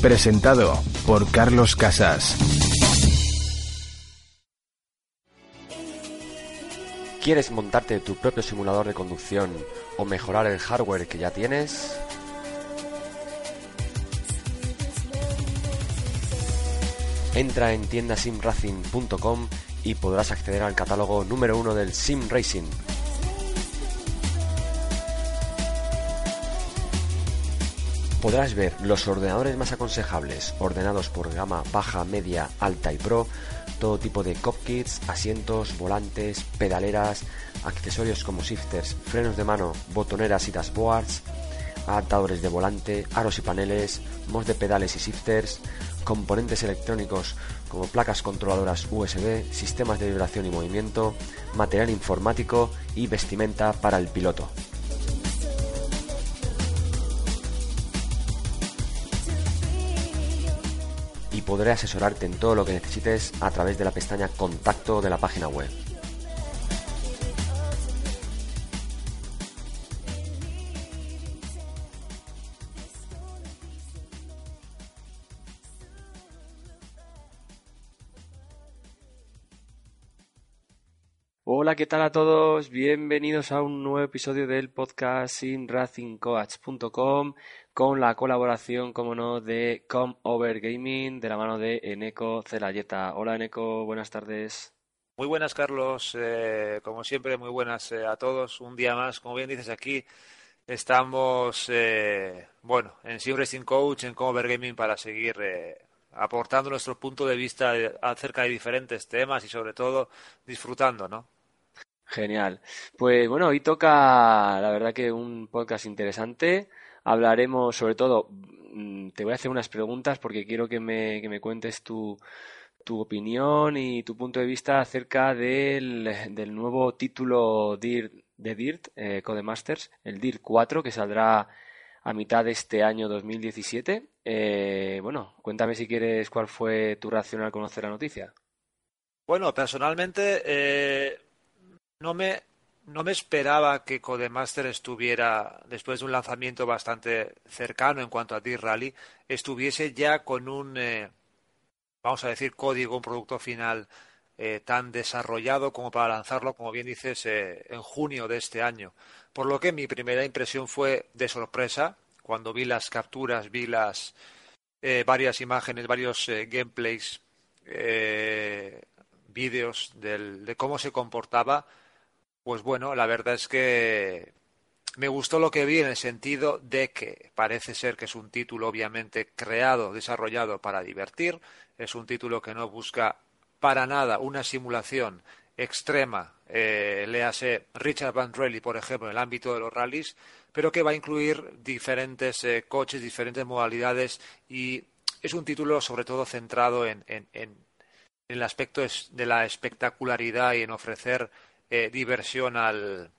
Presentado por Carlos Casas. ¿Quieres montarte tu propio simulador de conducción o mejorar el hardware que ya tienes? Entra en tiendasimracing.com y podrás acceder al catálogo número uno del Sim Racing. Podrás ver los ordenadores más aconsejables, ordenados por gama baja, media, alta y pro, todo tipo de cockpits, asientos, volantes, pedaleras, accesorios como shifters, frenos de mano, botoneras y dashboards, adaptadores de volante, aros y paneles, mods de pedales y shifters, componentes electrónicos como placas controladoras USB, sistemas de vibración y movimiento, material informático y vestimenta para el piloto. Podré asesorarte en todo lo que necesites a través de la pestaña Contacto de la página web. Hola, ¿qué tal a todos? Bienvenidos a un nuevo episodio del podcast sinracingcoach.com con la colaboración, como no, de Come Over Gaming de la mano de Eneco Celayeta. Hola Eneco, buenas tardes. Muy buenas, Carlos. Eh, como siempre, muy buenas eh, a todos. Un día más, como bien dices aquí, estamos, eh, bueno, en Sim Racing Coach, en Come Over Gaming para seguir aportando nuestro punto de vista acerca de diferentes temas y sobre todo disfrutando, ¿no? Genial. Pues bueno, hoy toca, la verdad que un podcast interesante. Hablaremos sobre todo, mm, te voy a hacer unas preguntas porque quiero que me, que me cuentes tu, tu opinión y tu punto de vista acerca del, del nuevo título DIRT, de DIRT, eh, Codemasters, el DIRT 4, que saldrá a mitad de este año 2017. Eh, bueno, cuéntame si quieres cuál fue tu reacción al conocer la noticia. Bueno, personalmente eh, no me, no me esperaba que Codemaster estuviera, después de un lanzamiento bastante cercano en cuanto a D-Rally, estuviese ya con un, eh, vamos a decir, código, un producto final eh, tan desarrollado como para lanzarlo, como bien dices, eh, en junio de este año. Por lo que mi primera impresión fue de sorpresa cuando vi las capturas, vi las varias imágenes, varios gameplays, vídeos de cómo se comportaba pues bueno, la verdad es que me gustó lo que vi en el sentido de que parece ser que es un título obviamente creado, desarrollado para divertir, es un título que no busca para nada una simulación extrema, eh, Richard Van Rally, por ejemplo, en el ámbito de los rallies, pero que va a incluir diferentes eh, coches, diferentes modalidades y es un título sobre todo centrado en, en, en el aspecto de la espectacularidad y en ofrecer eh, diversión al,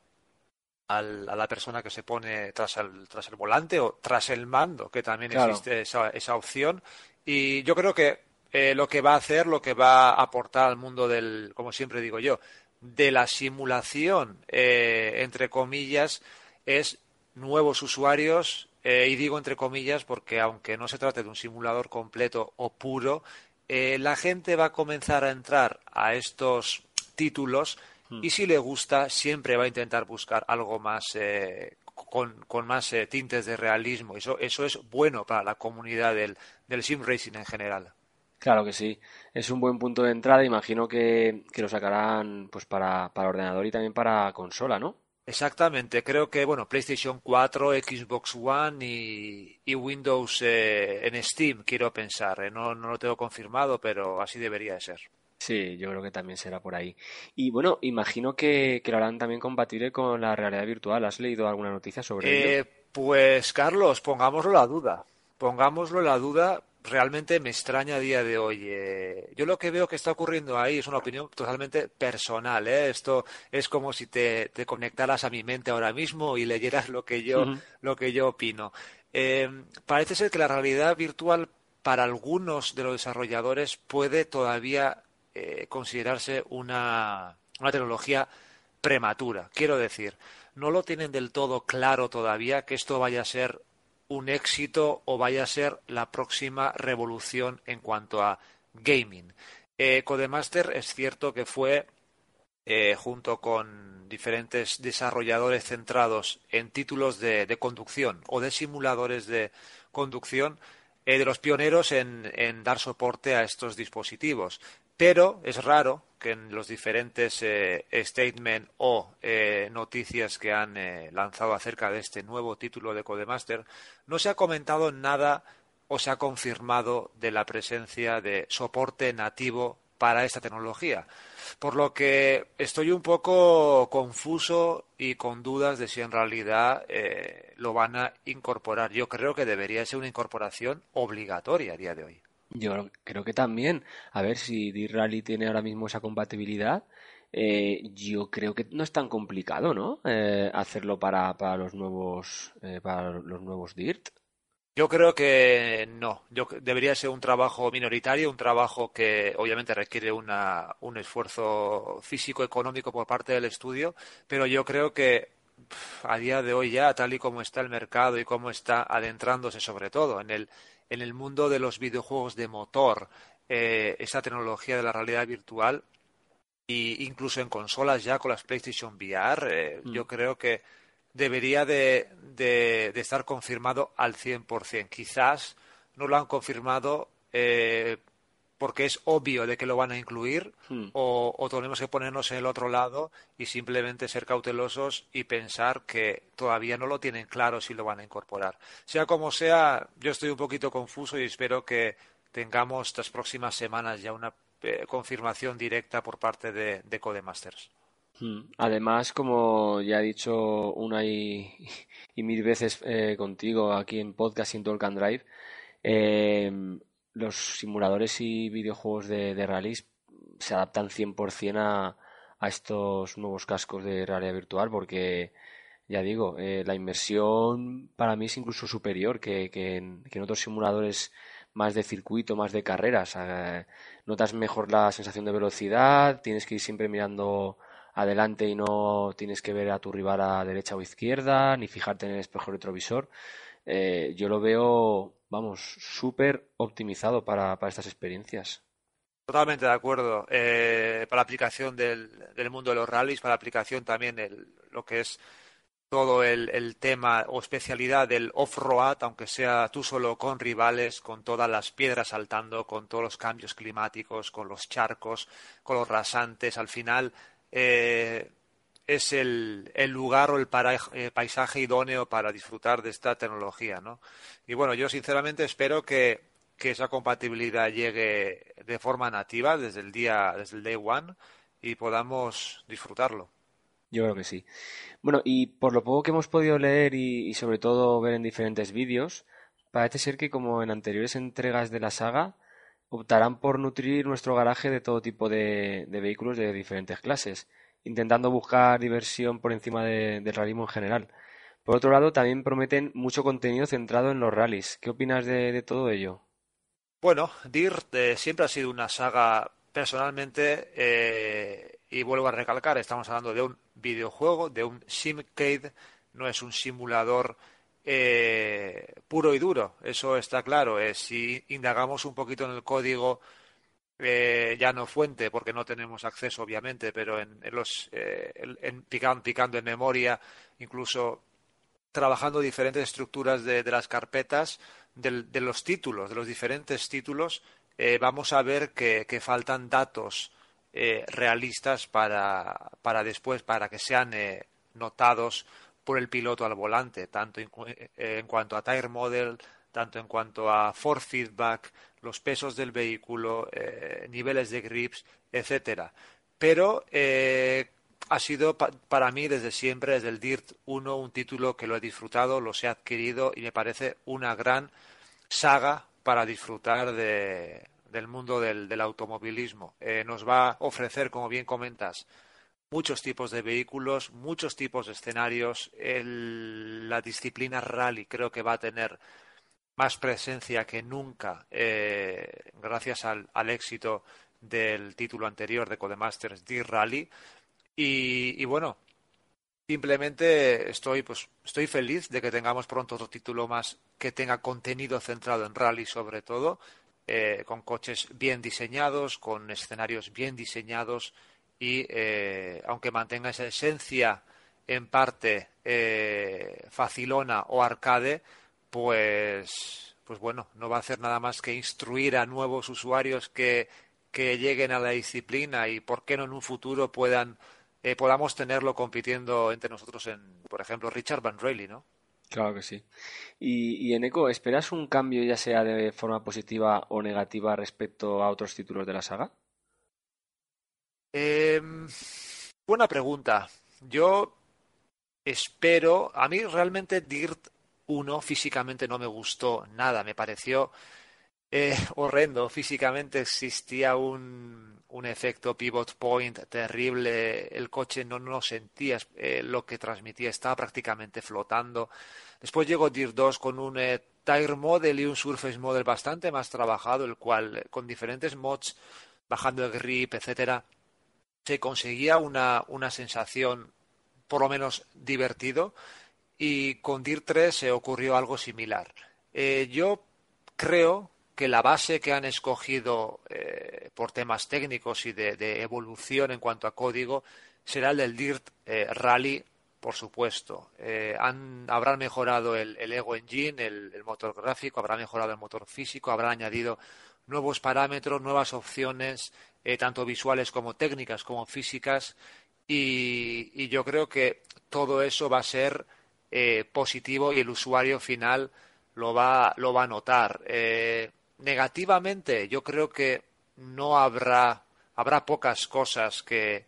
al, a la persona que se pone tras el, tras el volante o tras el mando, que también existe esa, esa opción. Y yo creo que eh, lo que va a hacer, lo que va a aportar al mundo del, como siempre digo yo, de la simulación, eh, entre comillas, es nuevos usuarios, eh, y digo entre comillas porque aunque no se trate de un simulador completo o puro, la gente va a comenzar a entrar a estos títulos hmm. y si le gusta siempre va a intentar buscar algo más eh, con, con, más tintes de realismo. Eso, eso es bueno para la comunidad del, del sim racing en general. Claro que sí, es un buen punto de entrada. Imagino que, que lo sacarán pues para, para ordenador y también para consola, ¿no? Exactamente, creo que bueno, PlayStation 4, Xbox One y, Windows eh, en Steam, quiero pensar. Eh, no, no lo tengo confirmado, pero así debería de ser. Sí, yo creo que también será por ahí. Y bueno, imagino que, que lo harán también compatible con la realidad virtual. ¿Has leído alguna noticia sobre eh, Pues Carlos, pongámoslo la duda. Pongámoslo la duda realmente me extraña a día de hoy. Eh, yo lo que veo que está ocurriendo ahí es una opinión totalmente personal. ¿eh? Esto es como si te, te, conectaras a mi mente ahora mismo y leyeras lo que yo, lo que yo opino. Eh, parece ser que la realidad virtual para algunos de los desarrolladores puede todavía eh, considerarse una, una tecnología prematura. Quiero decir, no lo tienen del todo claro todavía que esto vaya a ser un éxito o vaya a ser la próxima revolución en cuanto a gaming. Eh, Codemaster es cierto que fue, eh, junto con diferentes desarrolladores centrados en títulos de, conducción o de simuladores de conducción, eh, de los pioneros en, dar soporte a estos dispositivos. Pero es raro que en los diferentes eh, statements o eh, noticias que han eh, lanzado acerca de este nuevo título de Codemaster no se ha comentado nada o se ha confirmado de la presencia de soporte nativo para esta tecnología. Por lo que estoy un poco confuso y con dudas de si en realidad lo van a incorporar. Yo creo que debería ser una incorporación obligatoria a día de hoy. Yo creo que también. A ver si D-Rally tiene ahora mismo esa compatibilidad. Eh, yo creo que no es tan complicado, ¿no? Eh, hacerlo para, para los nuevos eh, para los nuevos DIRT. Yo creo que no. Yo, debería ser un trabajo minoritario, un trabajo que obviamente requiere una, un esfuerzo físico, económico por parte del estudio, pero yo creo que a día de hoy ya, tal y como está el mercado y cómo está adentrándose sobre todo en el, en el mundo de los videojuegos de motor, eh, esa tecnología de la realidad virtual, e incluso en consolas ya con las PlayStation VR, eh, mm. yo creo que debería de, de, estar confirmado al 100%. Quizás no lo han confirmado eh, porque es obvio de que lo van a incluir hmm. o, tenemos que ponernos en el otro lado y simplemente ser cautelosos y pensar que todavía no lo tienen claro si lo van a incorporar. Sea como sea, yo estoy un poquito confuso y espero que tengamos estas próximas semanas ya una eh, confirmación directa por parte de, Codemasters. Hmm. Además, como ya he dicho una y, mil veces eh, contigo aquí en podcast en Talk and Drive, eh, los simuladores y videojuegos de, de se adaptan 100% a, a estos nuevos cascos de realidad virtual porque ya digo, eh, la inmersión para mí es incluso superior que, que, en, otros simuladores más de circuito, más de carreras. Eh, notas mejor la sensación de velocidad, tienes que ir siempre mirando adelante y no tienes que ver a tu rival a derecha o izquierda, ni fijarte en el espejo retrovisor. Eh, yo lo veo vamos, súper optimizado para, para, estas experiencias. Totalmente de acuerdo. Eh, para la aplicación del, del, mundo de los rallies, para la aplicación también el, lo que es todo el, el, tema o especialidad del off-road, aunque sea tú solo con rivales, con todas las piedras saltando, con todos los cambios climáticos, con los charcos, con los rasantes, al final eh, es el, el lugar o el eh, paisaje idóneo para disfrutar de esta tecnología, ¿no? Y bueno, yo sinceramente espero que, que esa compatibilidad llegue de forma nativa desde el día, desde el day one y podamos disfrutarlo. Yo creo que sí. Bueno, y por lo poco que hemos podido leer y, sobre todo ver en diferentes vídeos, parece ser que como en anteriores entregas de la saga, optarán por nutrir nuestro garaje de todo tipo de vehículos de diferentes clases intentando buscar diversión por encima del realismo en general. Por otro lado, también prometen mucho contenido centrado en los rallies. ¿Qué opinas de, todo ello? Bueno, Dirt eh, siempre ha sido una saga personalmente, eh, y vuelvo a recalcar, estamos hablando de un videojuego, de un simcade no es un simulador eh, puro y duro, eso está claro. si indagamos un poquito en el código eh, ya no fuente, porque no tenemos acceso, obviamente, pero en, los eh, en, picando, en memoria, incluso trabajando diferentes estructuras de, las carpetas, de los títulos, de los diferentes títulos, eh, vamos a ver que, faltan datos realistas para, para, después, para que sean notados por el piloto al volante, tanto en cuanto a tire model, tanto en cuanto a force feedback, los pesos del vehículo, eh, niveles de grips, etcétera. Pero eh, ha sido para mí desde siempre, desde el DIRT 1, un título que lo he disfrutado, lo he adquirido y me parece una gran saga para disfrutar del mundo del, automovilismo. Eh, nos va a ofrecer, como bien comentas, muchos tipos de vehículos, muchos tipos de escenarios. la disciplina rally creo que va a tener más presencia que nunca eh, gracias al, éxito del título anterior de Codemasters D-Rally y, bueno simplemente estoy pues estoy feliz de que tengamos pronto otro título más que tenga contenido centrado en rally sobre todo eh, con coches bien diseñados con escenarios bien diseñados y eh, aunque mantenga esa esencia en parte facilona o arcade pues, pues bueno, no va a hacer nada más que instruir a nuevos usuarios que, que lleguen a la disciplina y por qué no en un futuro puedan eh, podamos tenerlo compitiendo entre nosotros en, por ejemplo, Richard Van Rayleigh, ¿no? Claro que sí. Y, y en Eco, ¿esperas un cambio ya sea de forma positiva o negativa respecto a otros títulos de la saga? Em, buena pregunta. Yo espero, a mí realmente Dirt uno físicamente no me gustó nada, me pareció eh, horrendo. Físicamente existía un, un, efecto pivot point terrible, el coche no, no sentía eh, lo que transmitía, estaba prácticamente flotando. Después llegó DIR 2 con un eh, Tire Model y un Surface Model bastante más trabajado, el cual con diferentes mods, bajando el grip, etcétera, se conseguía una, una sensación por lo menos divertido y con DIR 3 se ocurrió algo similar. Eh, yo creo que la base que han escogido eh, por temas técnicos y de, evolución en cuanto a código será el del DIRT eh, Rally, por supuesto. Han, habrán mejorado el, Ego Engine, el, motor gráfico, habrán mejorado el motor físico, habrán añadido nuevos parámetros, nuevas opciones, tanto visuales como técnicas como físicas. y yo creo que todo eso va a ser eh, positivo y el usuario final lo va, lo va a notar. Eh, negativamente, yo creo que no habrá, habrá pocas cosas que,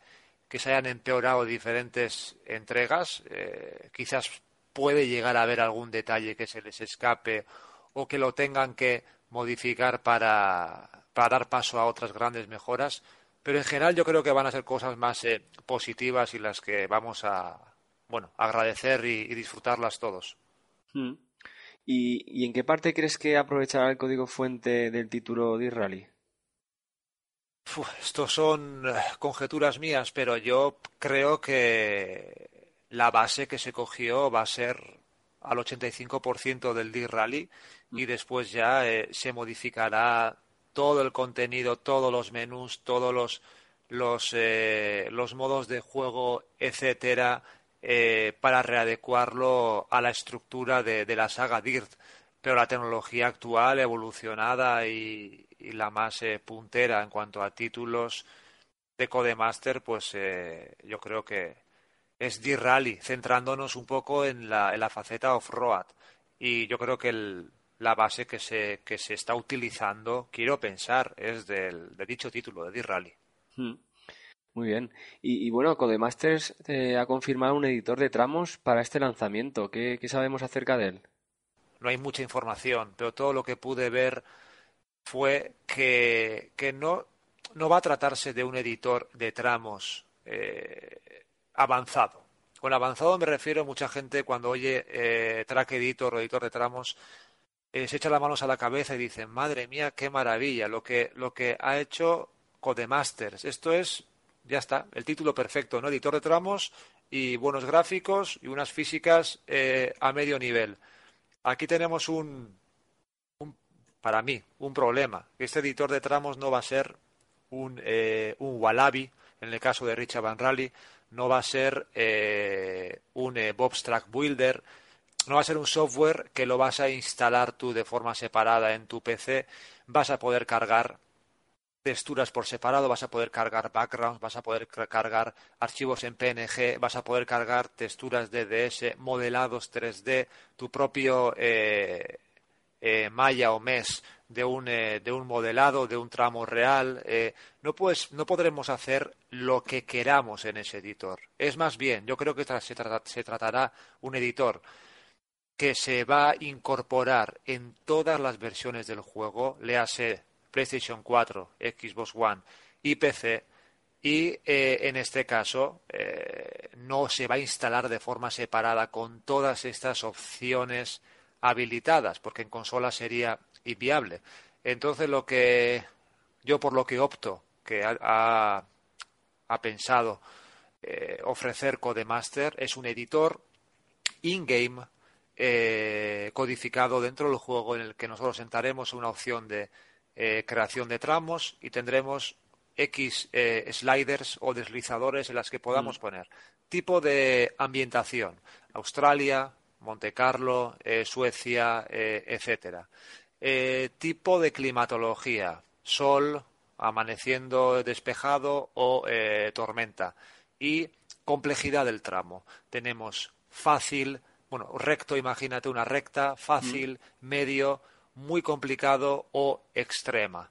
que se hayan empeorado diferentes entregas. Eh, quizás puede llegar a haber algún detalle que se les escape o que lo tengan que modificar para, para dar paso a otras grandes mejoras. Pero en general yo creo que van a ser cosas más positivas y las que vamos a, bueno, agradecer y, disfrutarlas todos. Hmm. ¿Y, en qué parte crees que aprovechará el código fuente del título de Rally? Estos son eh, conjeturas mías, pero yo creo que la base que se cogió va a ser al 85% del D-Rally y después ya eh, se modificará todo el contenido, todos los menús, todos los, los, eh, los modos de juego, etcétera, eh, para readecuarlo a la estructura de, la saga DIRT. Pero la tecnología actual, evolucionada y, la más eh, puntera en cuanto a títulos de Codemaster, pues eh, yo creo que es DIRT Rally, centrándonos un poco en la, en la faceta off-road. Y yo creo que la base que se, que se está utilizando, quiero pensar, es del, de dicho título, de DIRT Rally. Hmm. Muy bien. Y, bueno, Codemasters eh, ha confirmado un editor de tramos para este lanzamiento. ¿Qué, sabemos acerca de él? No hay mucha información, pero todo lo que pude ver fue que, no, no va a tratarse de un editor de tramos eh, avanzado. Con avanzado me refiero mucha gente cuando oye eh, track editor o editor de tramos se echa las manos a la cabeza y dice, madre mía, qué maravilla, lo que, lo que ha hecho Codemasters. Esto es ya está, el título perfecto, ¿no? Editor de tramos y buenos gráficos y unas físicas eh, a medio nivel. Aquí tenemos un, para mí, un problema. Este editor de tramos no va a ser un, eh, un en el caso de Richard Van Rally, no va a ser eh, un eh, Bobstrack Builder, no va a ser un software que lo vas a instalar tú de forma separada en tu PC, vas a poder cargar texturas por separado, vas a poder cargar backgrounds, vas a poder cargar archivos en PNG, vas a poder cargar texturas DDS, modelados 3D, tu propio eh, eh, malla o mes de un, eh, de un modelado, de un tramo real. no, pues, no podremos hacer lo que queramos en ese editor. Es más bien, yo creo que se, se tratará un editor que se va a incorporar en todas las versiones del juego, léase PlayStation 4, Xbox One y PC. Y eh, en este caso eh, no se va a instalar de forma separada con todas estas opciones habilitadas, porque en consola sería inviable. Entonces lo que yo por lo que opto, que ha, pensado eh, ofrecer Codemaster, es un editor in-game codificado dentro del juego en el que nosotros sentaremos una opción de eh, creación de tramos y tendremos X eh, sliders o deslizadores en las que podamos mm. poner. Tipo de ambientación, Australia, Monte Carlo, eh, Suecia, etcétera. tipo de climatología, sol, amaneciendo despejado o tormenta. Y complejidad del tramo. Tenemos fácil, bueno, recto, imagínate una recta, fácil, mm. medio, muy complicado o extrema.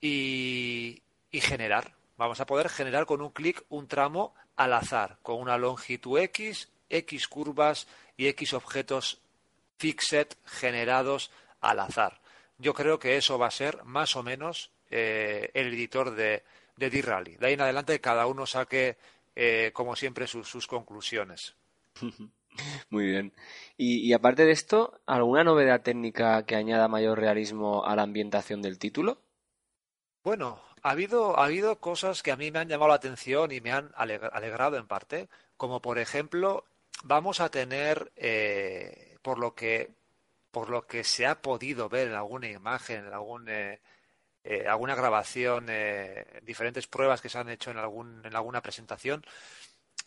Y, generar. Vamos a poder generar con un clic un tramo al azar, con una longitud X, X curvas y X objetos fixed generados al azar. Yo creo que eso va a ser más o menos eh, el editor de, de D-Rally. De ahí en adelante cada uno saque, eh, como siempre, sus conclusiones. Muy bien. Y, aparte de esto, ¿alguna novedad técnica que añada mayor realismo a la ambientación del título? Bueno, ha habido, ha habido cosas que a mí me han llamado la atención y me han alegrado en parte, como por ejemplo, vamos a tener, eh, por lo que por lo que se ha podido ver en alguna imagen, en algún, eh, eh, alguna grabación, diferentes pruebas que se han hecho en, algún, en alguna presentación,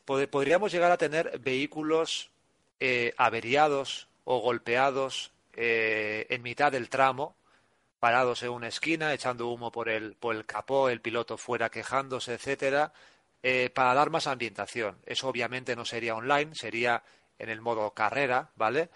podríamos llegar a tener vehículos eh, averiados o golpeados eh, en mitad del tramo, parados en una esquina, echando humo por el, por el capó, el piloto fuera quejándose, etcétera, eh, para dar más ambientación. Eso obviamente no sería online, sería en el modo carrera, ¿vale?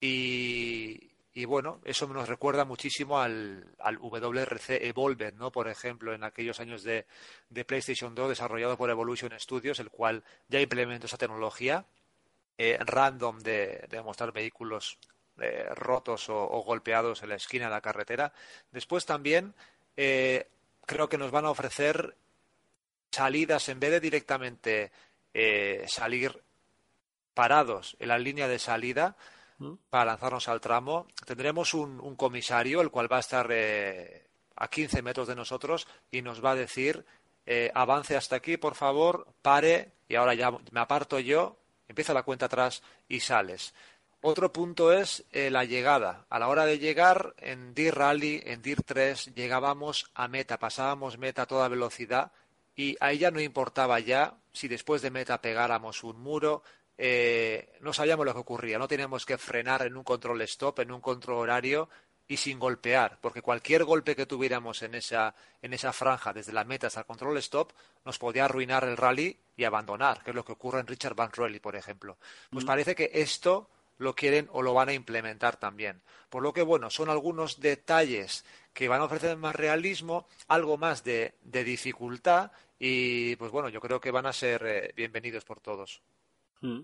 Y, bueno, eso nos recuerda muchísimo al, al, WRC Evolver, ¿no? Por ejemplo, en aquellos años de, de, PlayStation 2 desarrollado por Evolution Studios, el cual ya implementó esa tecnología eh, random de, mostrar vehículos eh, rotos o, golpeados en la esquina de la carretera. Después también eh, creo que nos van a ofrecer salidas en vez de directamente salir parados en la línea de salida mm. para lanzarnos al tramo. Tendremos un, un comisario, el cual va a estar a 15 metros de nosotros y nos va a decir avance hasta aquí, por favor, pare y ahora ya me aparto yo empieza la cuenta atrás y sales. Otro punto es eh, la llegada. A la hora de llegar en DIR Rally, en DIR 3, llegábamos a meta, pasábamos meta a toda velocidad y ahí ya no importaba ya si después de meta pegáramos un muro, eh, no sabíamos lo que ocurría, no teníamos que frenar en un control stop, en un control horario y sin golpear, porque cualquier golpe que tuviéramos en esa, en esa franja, desde la meta hasta el control stop, nos podía arruinar el rally y abandonar, que es lo que ocurre en Richard Van Rally, por ejemplo. Pues mm. parece que esto lo quieren o lo van a implementar también. Por lo que, bueno, son algunos detalles que van a ofrecer más realismo, algo más de, de dificultad y, pues bueno, yo creo que van a ser eh, bienvenidos por todos. Mm.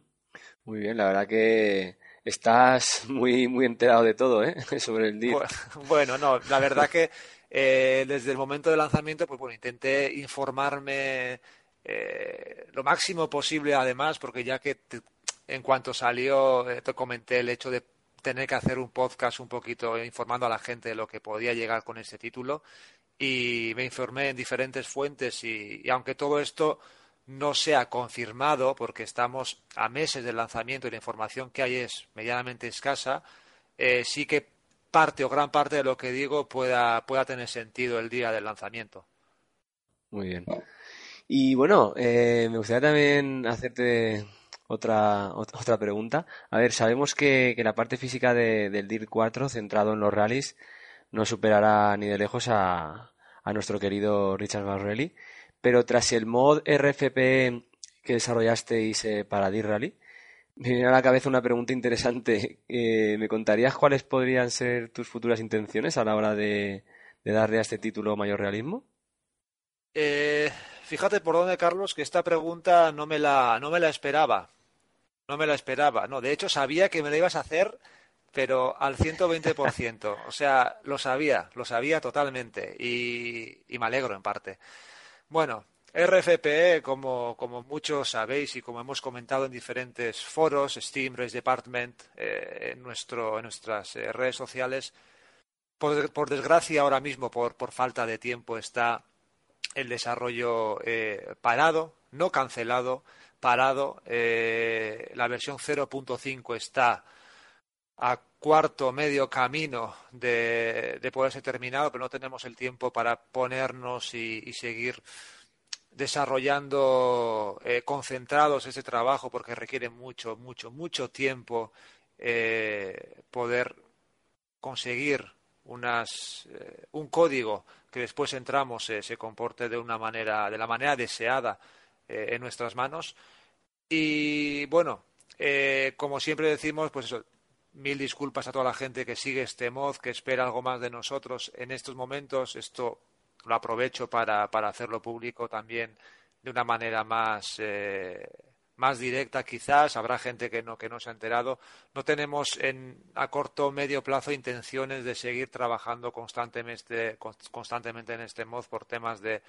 Muy bien, la verdad que estás muy, muy enterado de todo, ¿eh? Sobre el día. Bueno, no, la verdad que eh, desde el momento del lanzamiento, pues bueno, intenté informarme eh, lo máximo posible, además, porque ya que en cuanto salió, eh, te comenté el hecho de tener que hacer un podcast un poquito informando a la gente de lo que podía llegar con este título y me informé en diferentes fuentes y aunque todo esto no se ha confirmado, porque estamos a meses del lanzamiento y la información que hay es medianamente escasa, eh, sí que parte o gran parte de lo que digo pueda, pueda tener sentido el día del lanzamiento. Muy bien. Y bueno, eh, me gustaría también hacerte otra, otra pregunta. A ver, sabemos que, la parte física del DIR 4, centrado en los rallies, no superará ni de lejos a, a nuestro querido Richard Barrelli, pero tras el mod RFP que desarrollasteis eh, para DIR Rally, me viene a la cabeza una pregunta interesante. Eh, ¿Me contarías cuáles podrían ser tus futuras intenciones a la hora de, darle a este título mayor realismo? Eh, fíjate por dónde, Carlos, que esta pregunta no me la, no me la esperaba. No me la esperaba. No, de hecho sabía que me la ibas a hacer, pero al 120%. o sea, lo sabía, lo sabía totalmente y, y me alegro en parte. Bueno, RFPE, como, muchos sabéis y como hemos comentado en diferentes foros, Steam, Race Department, eh, en, nuestro, en nuestras eh, redes sociales, por, por, desgracia ahora mismo, por, por, falta de tiempo, está el desarrollo eh, parado, no cancelado, parado. la versión 0.5 está a cuarto, medio camino de, de poder ser terminado, pero no tenemos el tiempo para ponernos y, y seguir desarrollando eh, concentrados ese trabajo porque requiere mucho, mucho, mucho tiempo eh, poder conseguir unas, eh, un código que después entramos se comporte de una manera, de la manera deseada en nuestras manos. Y bueno, como siempre decimos, pues eso, mil disculpas a toda la gente que sigue este mod, que espera algo más de nosotros en estos momentos. Esto lo aprovecho para, para hacerlo público también de una manera más, eh, más directa quizás. Habrá gente que no, que no se ha enterado. No tenemos en, a corto o medio plazo intenciones de seguir trabajando constantemente, constantemente en este mod por temas de,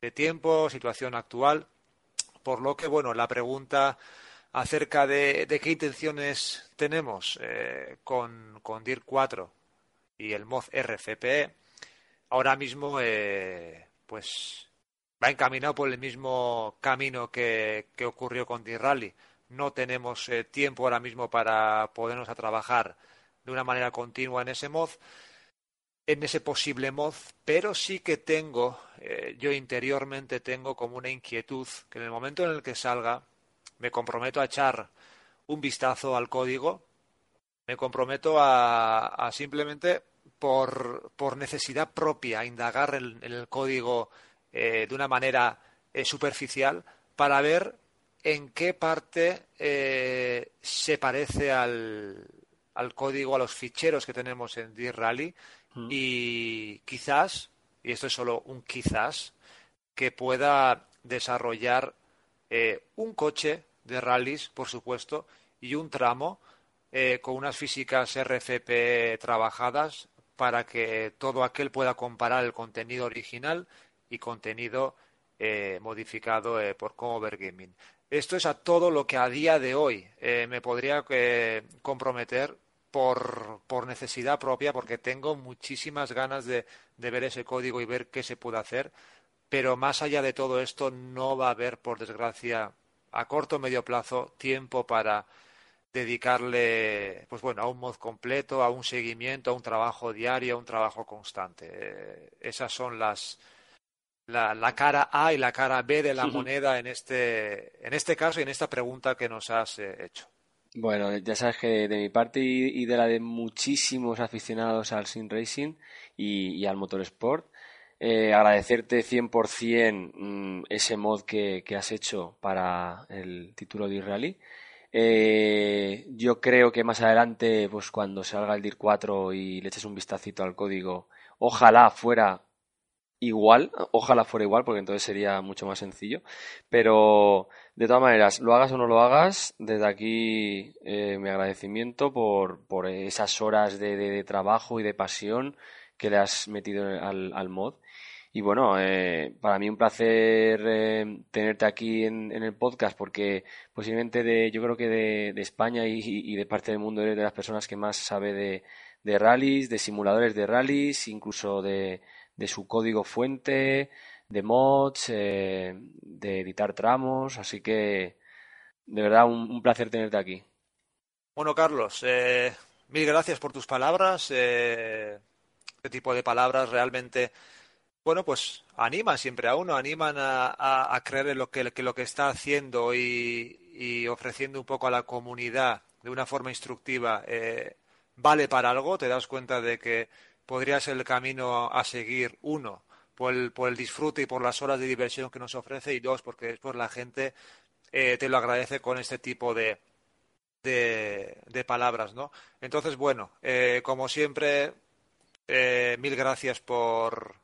de tiempo, situación actual. Por lo que, bueno, la pregunta acerca de, qué intenciones tenemos eh, con, con DIR 4 y el mod RFPE ahora mismo eh, pues va encaminado por el mismo camino que, ocurrió con D-Rally. No tenemos eh, tiempo ahora mismo para podernos a trabajar de una manera continua en ese mod, en ese posible mod, pero sí que tengo, eh, yo interiormente tengo como una inquietud que en el momento en el que salga me comprometo a echar un vistazo al código, me comprometo a simplemente por, por necesidad propia indagar en, el código eh, de una manera eh, superficial para ver en qué parte eh, se parece al, al, código, a los ficheros que tenemos en D-Rally mm. y quizás, y esto es solo un quizás, que pueda desarrollar un coche de rallies, por supuesto, y un tramo con unas físicas RFP trabajadas para que todo aquel pueda comparar el contenido original y contenido eh, modificado eh, por Comover Gaming. Esto es a todo lo que a día de hoy eh, me podría comprometer por, por, necesidad propia, porque tengo muchísimas ganas de, de ver ese código y ver qué se puede hacer. Pero más allá de todo esto, no va a haber, por desgracia, a corto o medio plazo, tiempo para dedicarle pues bueno a un mod completo a un seguimiento a un trabajo diario a un trabajo constante. Eh, esas son las la, cara A y la cara B de la moneda en este en este caso y en esta pregunta que nos has eh, hecho. Bueno ya sabes que de mi parte y, de la de muchísimos aficionados al sim racing y, al motorsport eh, agradecerte 100% mm, ese mod que, que has hecho para el título de Rally eh, yo creo que más adelante, pues cuando salga el DIR 4 y le eches un vistacito al código, ojalá fuera igual, ojalá fuera igual, porque entonces sería mucho más sencillo. Pero de todas maneras, lo hagas o no lo hagas, desde aquí eh, mi agradecimiento por, por esas horas de, de, trabajo y de pasión que le has metido al, al mod. Y bueno, eh, para mí un placer eh, tenerte aquí en, el podcast porque posiblemente de, yo creo que de, España y, de parte del mundo eres de las personas que más sabe de, de rallies, de simuladores de rallies, incluso de, de su código fuente, de mods, eh, de editar tramos, así que de verdad un, placer tenerte aquí. Bueno, Carlos, mil gracias por tus palabras. este tipo de palabras realmente, bueno, pues animan siempre a uno, animan a, creer en lo que, lo que está haciendo y, ofreciendo un poco a la comunidad de una forma instructiva vale para algo, te das cuenta de que podría ser el camino a seguir, uno, por el, por el disfrute y por las horas de diversión que nos ofrece y dos, porque después la gente eh, te lo agradece con este tipo de, de, palabras, ¿no? Entonces, bueno, eh, como siempre, eh, mil gracias por,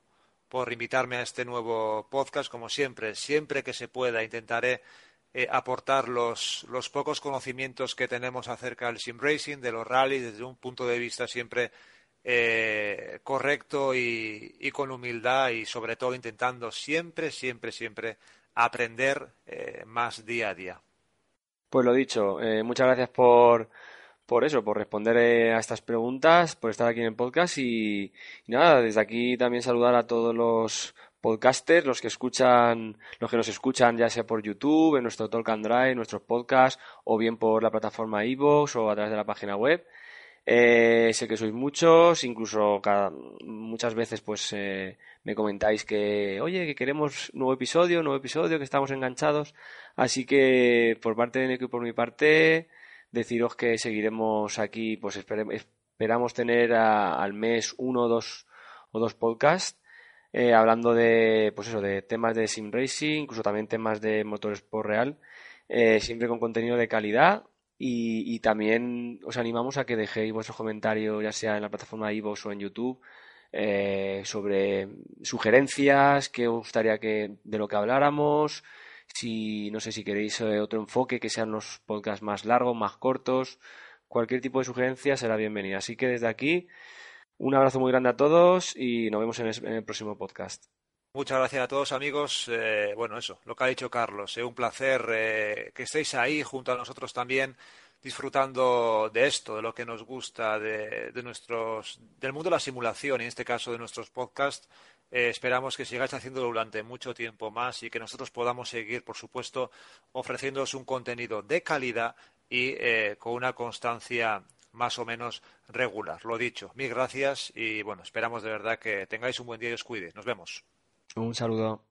por invitarme a este nuevo podcast. Como siempre, siempre que se pueda, intentaré aportar los, los, pocos conocimientos que tenemos acerca del sim racing, de los rallies, desde un punto de vista siempre eh, correcto y, con humildad y sobre todo intentando siempre, siempre, siempre aprender eh, más día a día. Pues lo dicho, eh, muchas gracias por, por eso, por responder a estas preguntas, por estar aquí en el podcast y, nada, desde aquí también saludar a todos los podcasters, los que escuchan, los que nos escuchan ya sea por YouTube, en nuestro Talk and Drive, nuestros podcasts, o bien por la plataforma iVoox o a través de la página web. Eh, sé que sois muchos, incluso muchas veces pues eh, me comentáis que, oye, que queremos nuevo episodio, nuevo episodio, que estamos enganchados. Así que por parte de Neko y por mi parte, deciros que seguiremos aquí, pues esperamos tener al mes uno o dos, o dos podcasts. Eh, hablando de, pues eso, de temas de sim racing, incluso también temas de motorsport real, siempre con contenido de calidad y, también os animamos a que dejéis vuestros comentarios, ya sea en la plataforma iVoox o en YouTube, eh, sobre sugerencias, qué os gustaría que de lo que habláramos, si no sé si queréis eh, otro enfoque, que sean los podcasts más largos, más cortos, cualquier tipo de sugerencia será bienvenida. Así que desde aquí, un abrazo muy grande a todos y nos vemos en el, próximo podcast. Muchas gracias a todos amigos. Eh, bueno, eso, lo que ha dicho Carlos. Es un placer que estéis ahí junto a nosotros también disfrutando de esto, de lo que nos gusta, de, nuestros, del mundo de la simulación, y en este caso de nuestros podcasts. Eh, esperamos que sigáis haciéndolo durante mucho tiempo más y que nosotros podamos seguir, por supuesto, ofreciéndoos un contenido de calidad y eh, con una constancia más o menos regular. Lo dicho, mil gracias y bueno, esperamos de verdad que tengáis un buen día y os cuide. Nos vemos. Un saludo.